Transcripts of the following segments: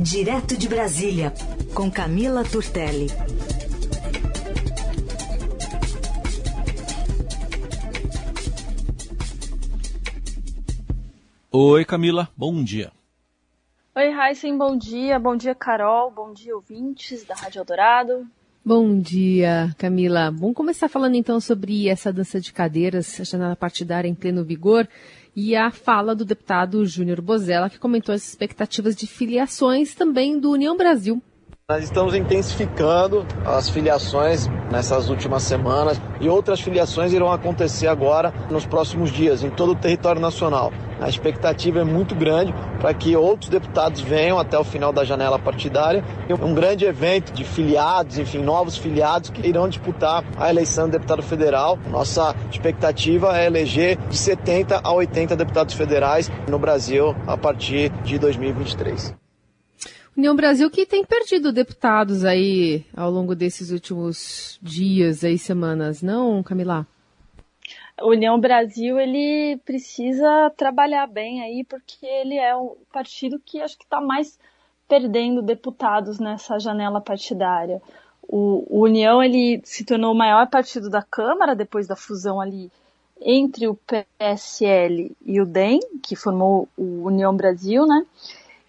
Direto de Brasília, com Camila Turtelli. Oi, Camila, bom dia. Oi, Heisen, bom dia. Bom dia, Carol. Bom dia, ouvintes da Rádio Eldorado. Bom dia, Camila. Vamos começar falando então sobre essa dança de cadeiras, a janela partidária em pleno vigor e a fala do deputado Júnior Bozella, que comentou as expectativas de filiações também do União Brasil. Nós estamos intensificando as filiações nessas últimas semanas e outras filiações irão acontecer agora nos próximos dias em todo o território nacional. A expectativa é muito grande para que outros deputados venham até o final da janela partidária. Um grande evento de filiados, enfim, novos filiados que irão disputar a eleição de deputado federal. Nossa expectativa é eleger de 70 a 80 deputados federais no Brasil a partir de 2023. União Brasil que tem perdido deputados aí ao longo desses últimos dias e semanas, não, Camila? União Brasil ele precisa trabalhar bem aí porque ele é o partido que acho que está mais perdendo deputados nessa janela partidária. O, o, União ele se tornou o maior partido da Câmara depois da fusão ali entre o PSL e o DEM, que formou o União Brasil, né?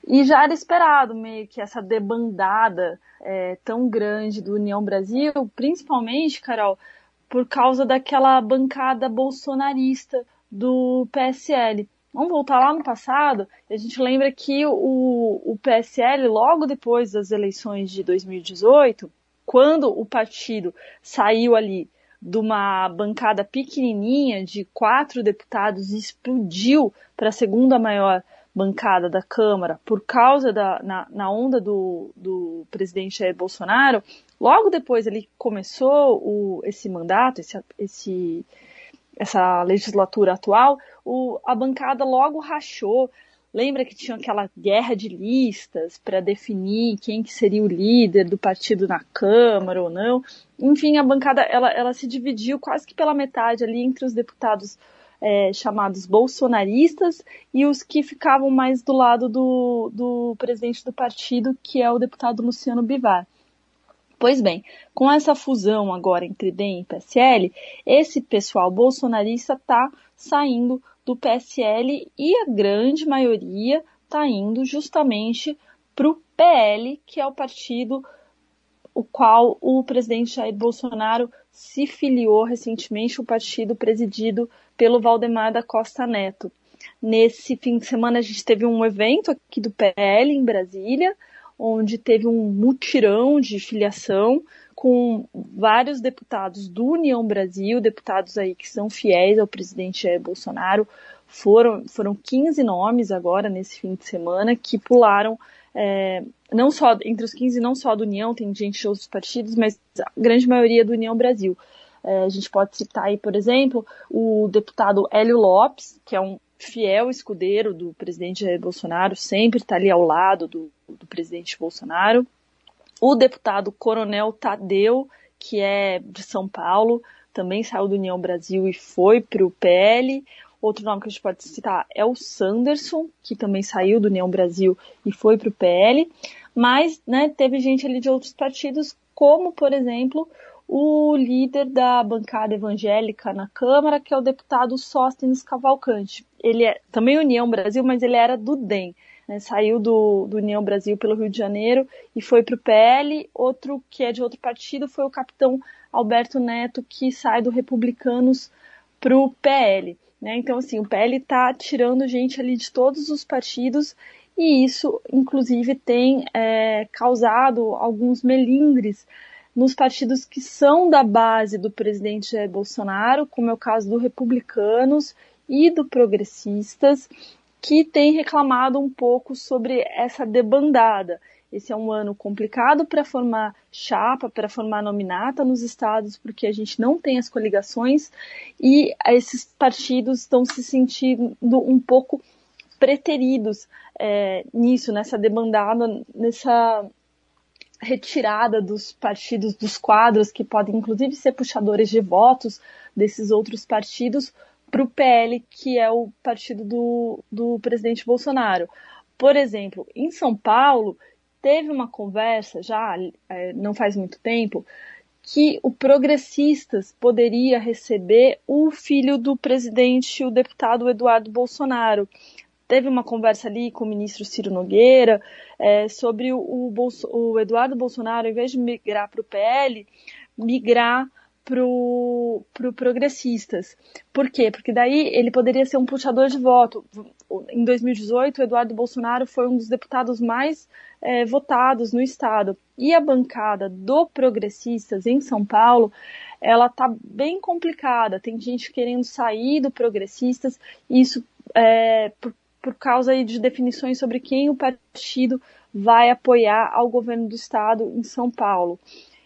E já era esperado meio que essa debandada é, tão grande do União Brasil, principalmente, Carol, por causa daquela bancada bolsonarista do PSL. Vamos voltar lá no passado, a gente lembra que o, o PSL, logo depois das eleições de 2018, quando o partido saiu ali de uma bancada pequenininha de quatro deputados e explodiu para a segunda maior bancada da Câmara por causa da na, na onda do, do presidente Jair Bolsonaro, logo depois ele começou o, esse mandato, esse, esse, essa legislatura atual, o, a bancada logo rachou. Lembra que tinha aquela guerra de listas para definir quem que seria o líder do partido na Câmara ou não? Enfim, a bancada ela, ela se dividiu quase que pela metade ali entre os deputados é, chamados bolsonaristas e os que ficavam mais do lado do, do presidente do partido, que é o deputado Luciano Bivar. Pois bem, com essa fusão agora entre DEM e PSL, esse pessoal bolsonarista está saindo do PSL e a grande maioria está indo justamente para o PL, que é o partido o qual o presidente Jair Bolsonaro se filiou recentemente, o partido presidido pelo Valdemar da Costa Neto. Nesse fim de semana a gente teve um evento aqui do PL em Brasília, onde teve um mutirão de filiação com vários deputados do União Brasil, deputados aí que são fiéis ao presidente Jair Bolsonaro. Foram, foram 15 nomes agora nesse fim de semana que pularam é, não só entre os 15, não só do União, tem gente de outros partidos, mas a grande maioria do União Brasil. É, a gente pode citar aí, por exemplo, o deputado Hélio Lopes, que é um fiel escudeiro do presidente Bolsonaro, sempre está ali ao lado do, do presidente Bolsonaro. O deputado Coronel Tadeu, que é de São Paulo, também saiu do União Brasil e foi para o PL. Outro nome que a gente pode citar é o Sanderson, que também saiu do União Brasil e foi para o PL. Mas né, teve gente ali de outros partidos, como, por exemplo, o líder da bancada evangélica na Câmara, que é o deputado Sóstenes Cavalcante. Ele é também União Brasil, mas ele era do DEM. Né, saiu do, do, União Brasil pelo Rio de Janeiro e foi para o PL. Outro que é de outro partido foi o capitão Alberto Neto, que sai do Republicanos para o PL. Né? Então, assim, o PL está tirando gente ali de todos os partidos e isso, inclusive, tem é, causado alguns melindres nos partidos que são da base do presidente Jair Bolsonaro, como é o caso do Republicanos e do Progressistas, que tem reclamado um pouco sobre essa debandada. Esse é um ano complicado para formar chapa, para formar nominata nos estados, porque a gente não tem as coligações e esses partidos estão se sentindo um pouco preteridos é, nisso, nessa debandada, nessa retirada dos partidos, dos quadros, que podem inclusive ser puxadores de votos desses outros partidos, para o PL, que é o partido do, do presidente Bolsonaro. Por exemplo, em São Paulo, teve uma conversa já é, não faz muito tempo que o Progressistas poderia receber o filho do presidente, o deputado Eduardo Bolsonaro. Teve uma conversa ali com o ministro Ciro Nogueira é, sobre o, o, Bolso, o Eduardo Bolsonaro, em vez de migrar para o PL, migrar pro, pro progressistas. Por quê? Porque daí ele poderia ser um puxador de voto. Em 2018, o Eduardo Bolsonaro foi um dos deputados mais é, votados no estado. E a bancada do progressistas em São Paulo, ela tá bem complicada. Tem gente querendo sair do progressistas, isso é, por, por causa de definições sobre quem o partido vai apoiar ao governo do estado em São Paulo.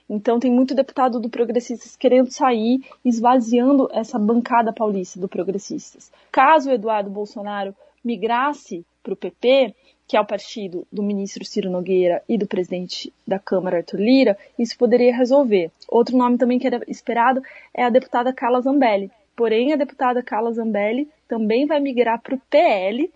Então tem muito deputado do Progressistas querendo sair, esvaziando essa bancada paulista do Progressistas. Caso o Eduardo Bolsonaro migrasse para o PP, que é o partido do ministro Ciro Nogueira e do presidente da Câmara Arthur Lira, isso poderia resolver. Outro nome também que era esperado é a deputada Carla Zambelli. Porém, a deputada Carla Zambelli também vai migrar para o PL.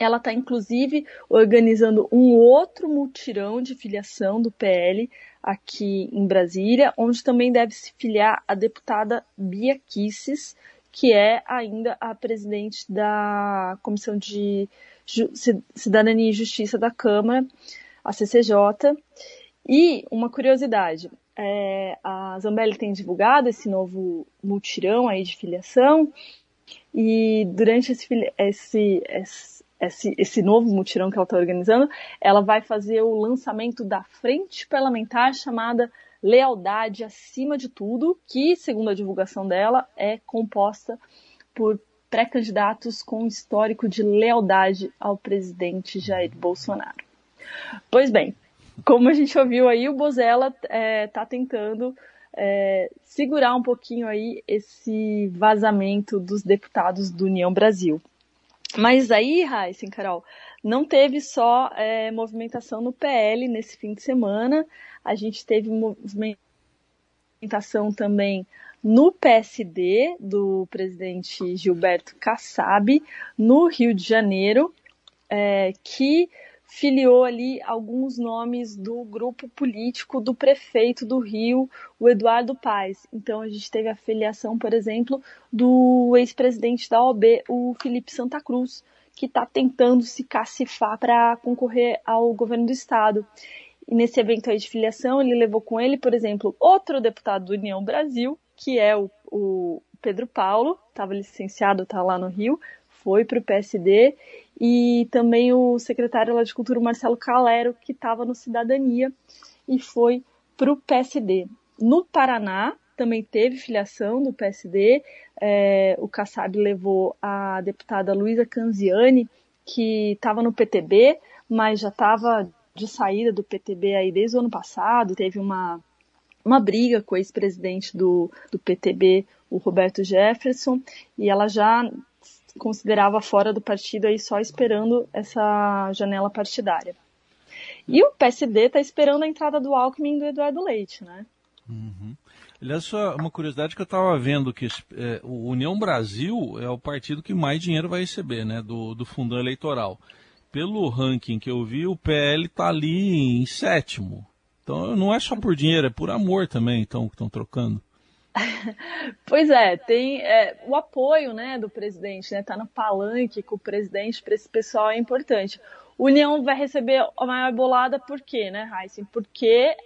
Ela está, inclusive, organizando um outro mutirão de filiação do PL aqui em Brasília, onde também deve se filiar a deputada Bia Kisses, que é ainda a presidente da Comissão de Cidadania e Justiça da Câmara, a CCJ. E uma curiosidade, é, a Zambelli tem divulgado esse novo mutirão aí de filiação, e durante esse, esse, esse esse, esse novo mutirão que ela está organizando, ela vai fazer o lançamento da frente parlamentar chamada Lealdade Acima de Tudo, que, segundo a divulgação dela, é composta por pré-candidatos com histórico de lealdade ao presidente Jair Bolsonaro. Pois bem, como a gente ouviu aí, o Bozella está é, tá tentando é, segurar um pouquinho aí esse vazamento dos deputados do União Brasil. Mas aí, Raíssen, Carol, não teve só é, movimentação no PL nesse fim de semana, a gente teve movimentação também no PSD do presidente Gilberto Kassab, no Rio de Janeiro, é, que filiou ali alguns nomes do grupo político do prefeito do Rio, o Eduardo Paes. Então a gente teve a filiação, por exemplo, do ex-presidente da OB, o Felipe Santa Cruz, que está tentando se cacifar para concorrer ao governo do estado. E nesse evento aí de filiação, ele levou com ele, por exemplo, outro deputado do União Brasil, que é o, o Pedro Paulo, estava licenciado, está lá no Rio, foi para o PSD, e também o secretário lá de Cultura, Marcelo Calero, que estava no Cidadania e foi para o PSD. No Paraná, também teve filiação do PSD, é, o Kassab levou a deputada Luísa Canziani, que estava no PTB, mas já estava de saída do PTB aí desde o ano passado, teve uma, uma briga com o ex-presidente do, do PTB, o Roberto Jefferson, e ela já considerava fora do partido aí só esperando essa janela partidária. E o PSD está esperando a entrada do Alckmin e do Eduardo Leite, né? Uhum. Aliás, só uma curiosidade que eu estava vendo que é, o União Brasil é o partido que mais dinheiro vai receber, né, do, do fundão eleitoral. Pelo ranking que eu vi, o PL está ali em sétimo. Então não é só por dinheiro, é por amor também, então que estão trocando. pois é, tem é, o apoio né, do presidente, né? Tá no palanque com o presidente para esse pessoal é importante. União vai receber a maior bolada por quê, né, Heisen? Porque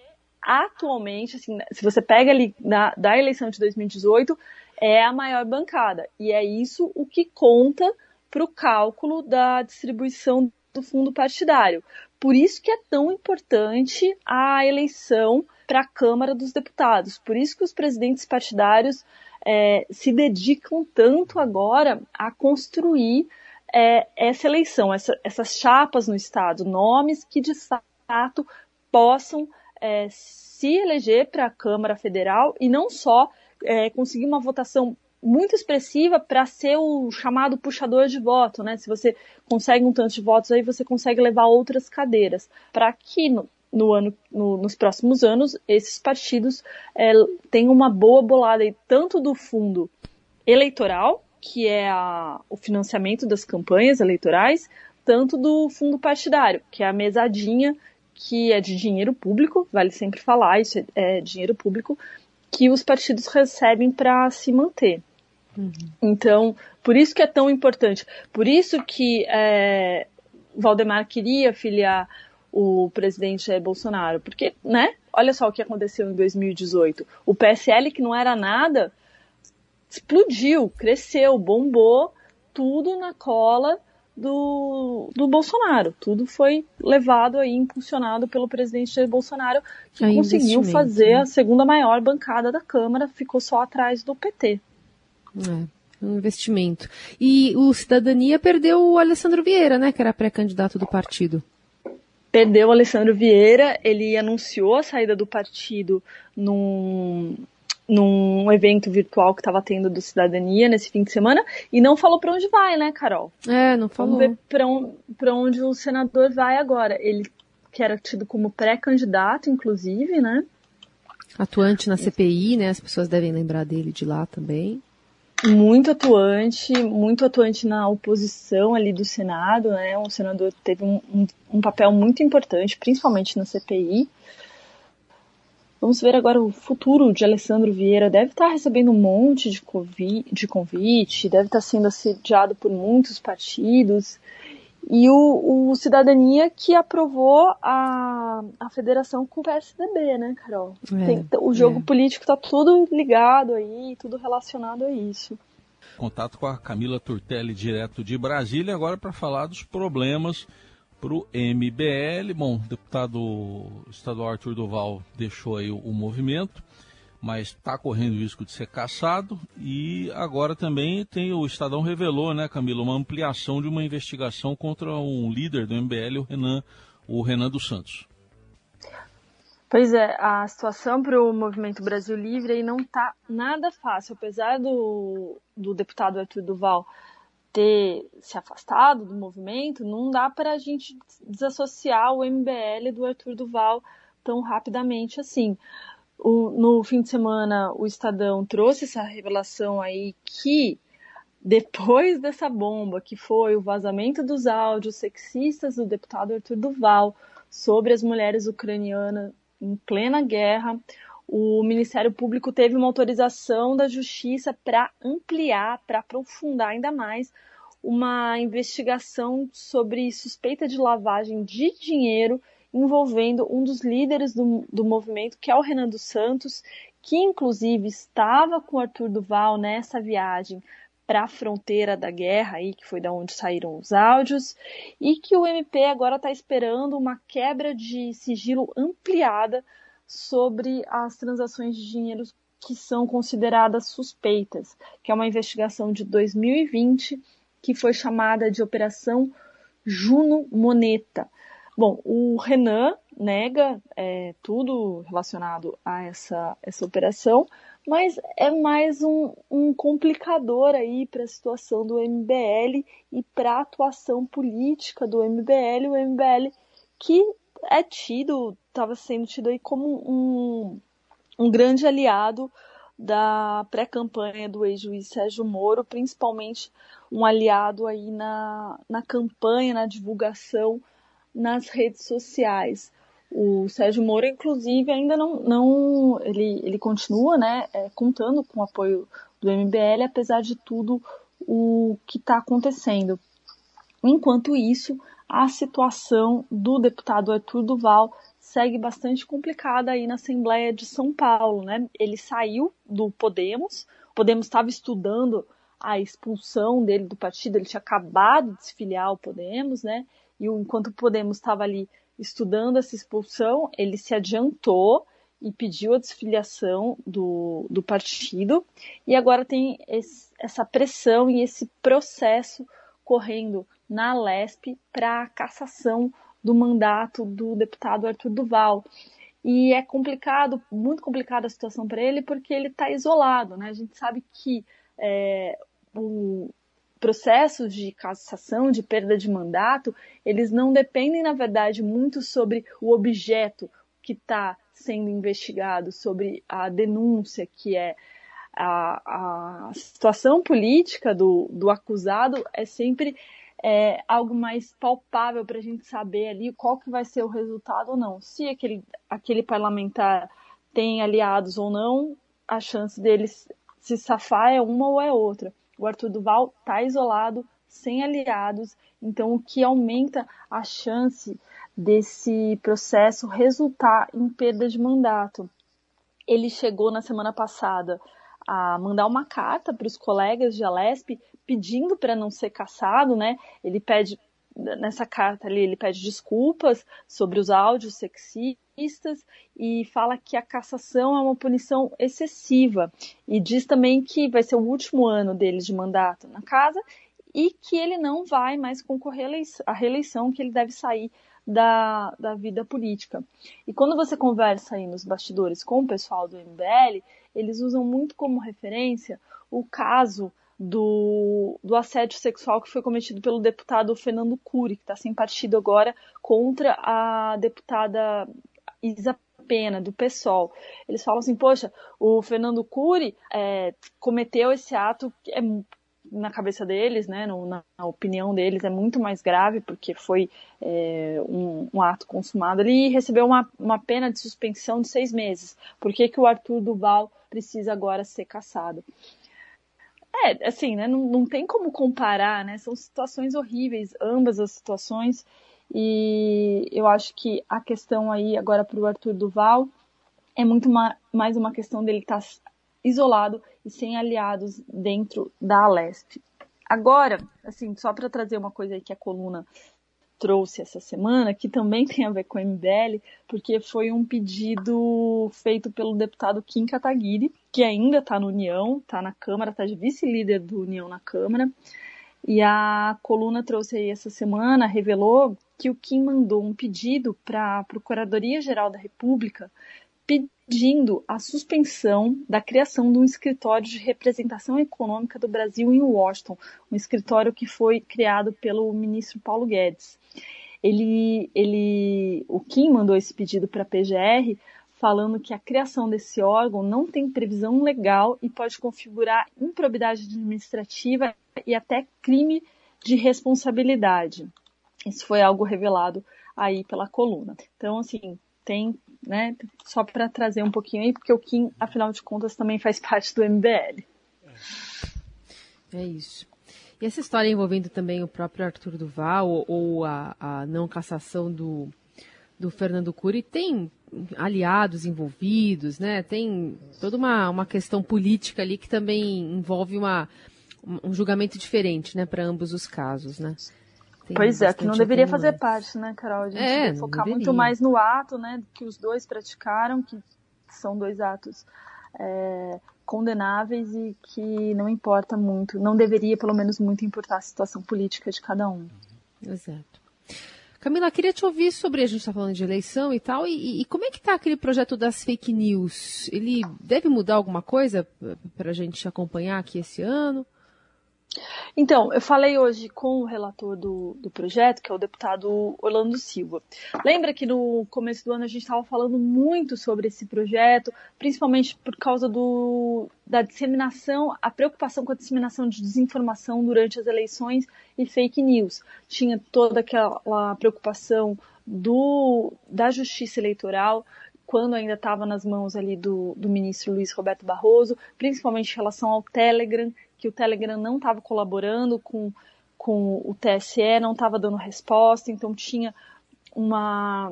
atualmente, assim, se você pega ali na, da eleição de 2018, é a maior bancada. E é isso o que conta para o cálculo da distribuição do fundo partidário. Por isso que é tão importante a eleição para a Câmara dos Deputados. Por isso que os presidentes partidários é, se dedicam tanto agora a construir é, essa eleição, essa, essas chapas no Estado, nomes que de fato possam é, se eleger para a Câmara Federal e não só é, conseguir uma votação muito expressiva para ser o chamado puxador de voto, né? Se você consegue um tanto de votos aí, você consegue levar outras cadeiras. Para que no, no ano, no, nos próximos anos, esses partidos é, tenham uma boa bolada aí, tanto do fundo eleitoral, que é a, o financiamento das campanhas eleitorais, tanto do fundo partidário, que é a mesadinha que é de dinheiro público, vale sempre falar, isso é, é dinheiro público, que os partidos recebem para se manter. Uhum. Então, por isso que é tão importante. Por isso que é, Valdemar queria filiar o presidente Jair Bolsonaro. Porque, né? Olha só o que aconteceu em 2018. O PSL, que não era nada, explodiu, cresceu, bombou, tudo na cola do, do Bolsonaro. Tudo foi levado aí, impulsionado pelo presidente Jair Bolsonaro, que é conseguiu fazer né? a segunda maior bancada da Câmara, ficou só atrás do PT. É, um investimento. E o Cidadania perdeu o Alessandro Vieira, né, que era pré-candidato do partido. Perdeu o Alessandro Vieira, ele anunciou a saída do partido num, num evento virtual que estava tendo do Cidadania nesse fim de semana e não falou para onde vai, né, Carol? É, não falou. Vamos ver para on, onde o senador vai agora. Ele que era tido como pré-candidato, inclusive, né? Atuante na CPI, né? As pessoas devem lembrar dele de lá também. Muito atuante, muito atuante na oposição ali do Senado, né? Um senador teve um, um, um papel muito importante, principalmente na CPI. Vamos ver agora o futuro de Alessandro Vieira. Deve estar recebendo um monte de, convite, de convite deve estar sendo assediado por muitos partidos. E o, o Cidadania que aprovou a, a federação com o PSDB, né, Carol? É, Tem, o jogo é. político está tudo ligado aí, tudo relacionado a isso. Contato com a Camila Turtelli, direto de Brasília, agora para falar dos problemas para o MBL. Bom, o deputado estadual Arthur Duval deixou aí o, o movimento, mas está correndo risco de ser caçado. E agora também tem o Estadão revelou, né, Camila, uma ampliação de uma investigação contra um líder do MBL, o Renan, o Renan dos Santos. Pois é, a situação para o Movimento Brasil Livre aí não está nada fácil, apesar do, do deputado Arthur Duval ter se afastado do movimento, não dá para a gente desassociar o MBL do Arthur Duval tão rapidamente assim. O, no fim de semana, o Estadão trouxe essa revelação aí que depois dessa bomba, que foi o vazamento dos áudios sexistas do deputado Arthur Duval sobre as mulheres ucranianas em plena guerra, o Ministério Público teve uma autorização da Justiça para ampliar, para aprofundar ainda mais uma investigação sobre suspeita de lavagem de dinheiro envolvendo um dos líderes do, do movimento, que é o Renan dos Santos, que inclusive estava com Arthur Duval nessa viagem para a fronteira da guerra, aí, que foi da onde saíram os áudios, e que o MP agora está esperando uma quebra de sigilo ampliada sobre as transações de dinheiro que são consideradas suspeitas, que é uma investigação de 2020 que foi chamada de Operação Juno Moneta. Bom, o Renan nega é, tudo relacionado a essa, essa operação, mas é mais um, um complicador aí para a situação do MBL e para a atuação política do MBL, o MBL que é tido, estava sendo tido aí como um, um grande aliado da pré-campanha do ex-juiz Sérgio Moro, principalmente um aliado aí na, na campanha, na divulgação nas redes sociais. O Sérgio Moro, inclusive, ainda não, não ele, ele continua, né, é, contando com o apoio do MBL, apesar de tudo o que está acontecendo. Enquanto isso, a situação do deputado Arthur Duval segue bastante complicada aí na Assembleia de São Paulo, né? Ele saiu do Podemos, o Podemos estava estudando a expulsão dele do partido, ele tinha acabado de se filiar ao Podemos, né? E enquanto o Podemos estava ali estudando essa expulsão, ele se adiantou e pediu a desfiliação do, do partido, e agora tem esse, essa pressão e esse processo correndo na LESP para a cassação do mandato do deputado Arthur Duval. E é complicado, muito complicada a situação para ele, porque ele está isolado, né? A gente sabe que é, o processos de cassação, de perda de mandato, eles não dependem, na verdade, muito sobre o objeto que está sendo investigado, sobre a denúncia que é a, a situação política do, do acusado é sempre é, algo mais palpável para a gente saber ali qual que vai ser o resultado ou não. Se aquele, aquele parlamentar tem aliados ou não, a chance deles se safar é uma ou é outra. O Arthur Duval está isolado, sem aliados, então o que aumenta a chance desse processo resultar em perda de mandato. Ele chegou na semana passada a mandar uma carta para os colegas de Alesp pedindo para não ser caçado, né? Ele pede nessa carta ali, ele pede desculpas sobre os áudios sexistas e fala que a cassação é uma punição excessiva e diz também que vai ser o último ano dele de mandato na casa e que ele não vai mais concorrer à reeleição, que ele deve sair da, da vida política. E quando você conversa aí nos bastidores com o pessoal do MBL, eles usam muito como referência o caso do, do assédio sexual que foi cometido pelo deputado Fernando Cury, que está sem partido agora, contra a deputada Isa Pena, do PSOL. Eles falam assim, poxa, o Fernando Cury é, cometeu esse ato que é na cabeça deles, né, no, na, na, opinião deles, é muito mais grave, porque foi é, um, um, ato consumado. Ele recebeu uma, uma pena de suspensão de seis meses. Por que, que o Arthur Duval precisa agora ser caçado? É, assim, né, não, não tem como comparar, né, são situações horríveis, ambas as situações, e eu acho que a questão aí agora para o Arthur Duval é muito ma mais uma questão dele estar tá isolado e sem aliados dentro da Alesp. Agora, assim, só para trazer uma coisa aí que a coluna trouxe essa semana, que também tem a ver com o MBL, porque foi um pedido feito pelo deputado Kim Kataguiri, que ainda está no União, está na Câmara, está de vice-líder do União na Câmara. E a coluna trouxe aí essa semana, revelou que o Kim mandou um pedido para a Procuradoria-Geral da República pedindo a suspensão da criação de um escritório de representação econômica do Brasil em Washington, um escritório que foi criado pelo ministro Paulo Guedes. Ele, ele, o Kim mandou esse pedido para a PGR, falando que a criação desse órgão não tem previsão legal e pode configurar improbidade administrativa e até crime de responsabilidade. Isso foi algo revelado aí pela coluna. Então, assim, tem né? Só para trazer um pouquinho aí, porque o Kim, afinal de contas, também faz parte do MBL. É isso. E essa história envolvendo também o próprio Arthur Duval ou, ou a, a, não cassação do, do Fernando Cury tem aliados envolvidos, né? Tem toda uma, uma questão política ali que também envolve uma, um julgamento diferente, né, para ambos os casos, né? Tem pois é, que não deveria fazer parte, né, Carol? A gente é, focar muito mais no ato, né, que os dois praticaram, que são dois atos é, condenáveis e que não importa muito, não deveria pelo menos muito importar a situação política de cada um. Exato. Camila, queria te ouvir sobre, a gente está falando de eleição e tal, e, e como é que está aquele projeto das fake news? Ele deve mudar alguma coisa para a gente acompanhar aqui esse ano? Então, eu falei hoje com o relator do, do projeto, que é o deputado Orlando Silva. Lembra que no começo do ano a gente estava falando muito sobre esse projeto, principalmente por causa do, da disseminação, a preocupação com a disseminação de desinformação durante as eleições e fake news. Tinha toda aquela preocupação do, da justiça eleitoral, quando ainda estava nas mãos ali do, do ministro Luiz Roberto Barroso, principalmente em relação ao Telegram, que o Telegram não estava colaborando com, com o TSE, não estava dando resposta, então tinha uma,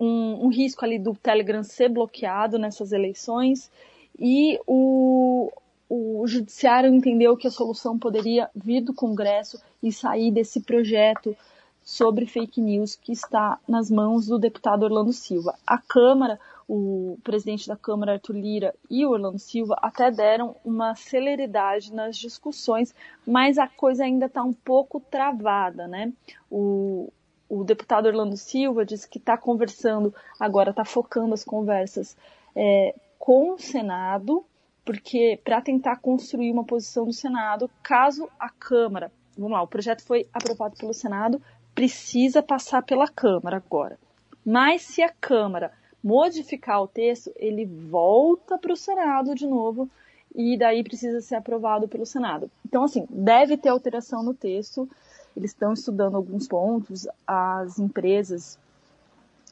um, um, risco ali do Telegram ser bloqueado nessas eleições e o, o judiciário entendeu que a solução poderia vir do Congresso e sair desse projeto sobre fake news que está nas mãos do deputado Orlando Silva. A Câmara o presidente da Câmara, Arthur Lira, e o Orlando Silva até deram uma celeridade nas discussões, mas a coisa ainda está um pouco travada, né? O, o deputado Orlando Silva disse que está conversando, agora está focando as conversas é, com o Senado, porque para tentar construir uma posição do Senado, caso a Câmara, vamos lá, o projeto foi aprovado pelo Senado, precisa passar pela Câmara agora. Mas se a Câmara modificar o texto, ele volta para o Senado de novo e daí precisa ser aprovado pelo Senado. Então, assim, deve ter alteração no texto. eles estão estudando alguns pontos, as empresas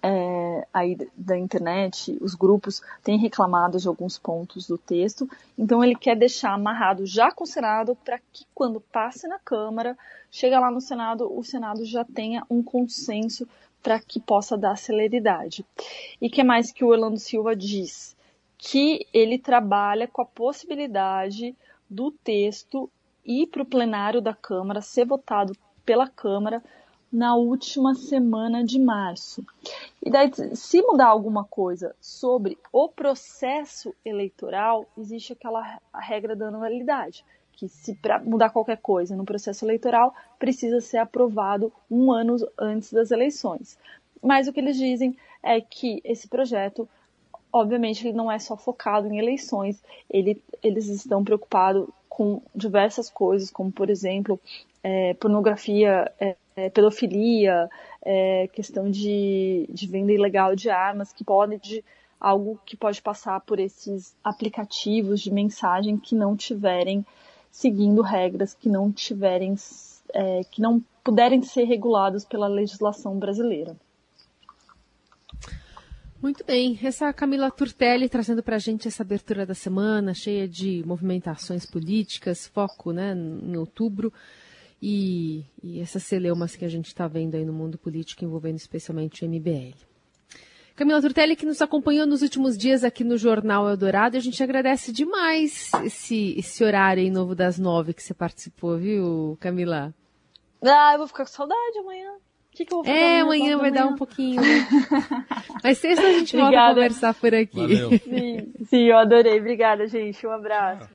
é, aí da internet, os grupos têm reclamado de alguns pontos do texto, então ele quer deixar amarrado já com o Senado para que quando passe na Câmara, chega lá no Senado, o Senado já tenha um consenso para que possa dar celeridade. E que mais que o Orlando Silva diz? Que ele trabalha com a possibilidade do texto ir para o plenário da Câmara, ser votado pela Câmara na última semana de março. E daí, se mudar alguma coisa sobre o processo eleitoral, existe aquela regra da anualidade, que se para mudar qualquer coisa no processo eleitoral precisa ser aprovado um ano antes das eleições. Mas o que eles dizem é que esse projeto, obviamente, ele não é só focado em eleições, ele, eles estão preocupados com diversas coisas, como por exemplo é, pornografia, é, é, pedofilia, é, questão de, de venda ilegal de armas, que pode de algo que pode passar por esses aplicativos de mensagem que não tiverem seguindo regras, que não tiverem, é, que não puderem ser regulados pela legislação brasileira. Muito bem, essa Camila Turtelli trazendo para a gente essa abertura da semana, cheia de movimentações políticas, foco né, em outubro e, e essas celeumas que a gente está vendo aí no mundo político envolvendo especialmente o MBL. Camila Turtelli, que nos acompanhou nos últimos dias aqui no Jornal Eldorado, a gente agradece demais esse, esse horário aí novo das nove que você participou, viu, Camila? Ah, eu vou ficar com saudade amanhã. O que, que eu vou fazer? É, amanhã vai dar um pouquinho. Né? Mas sexta a gente volta a conversar por aqui. Valeu. Sim, sim, eu adorei. Obrigada, gente. Um abraço.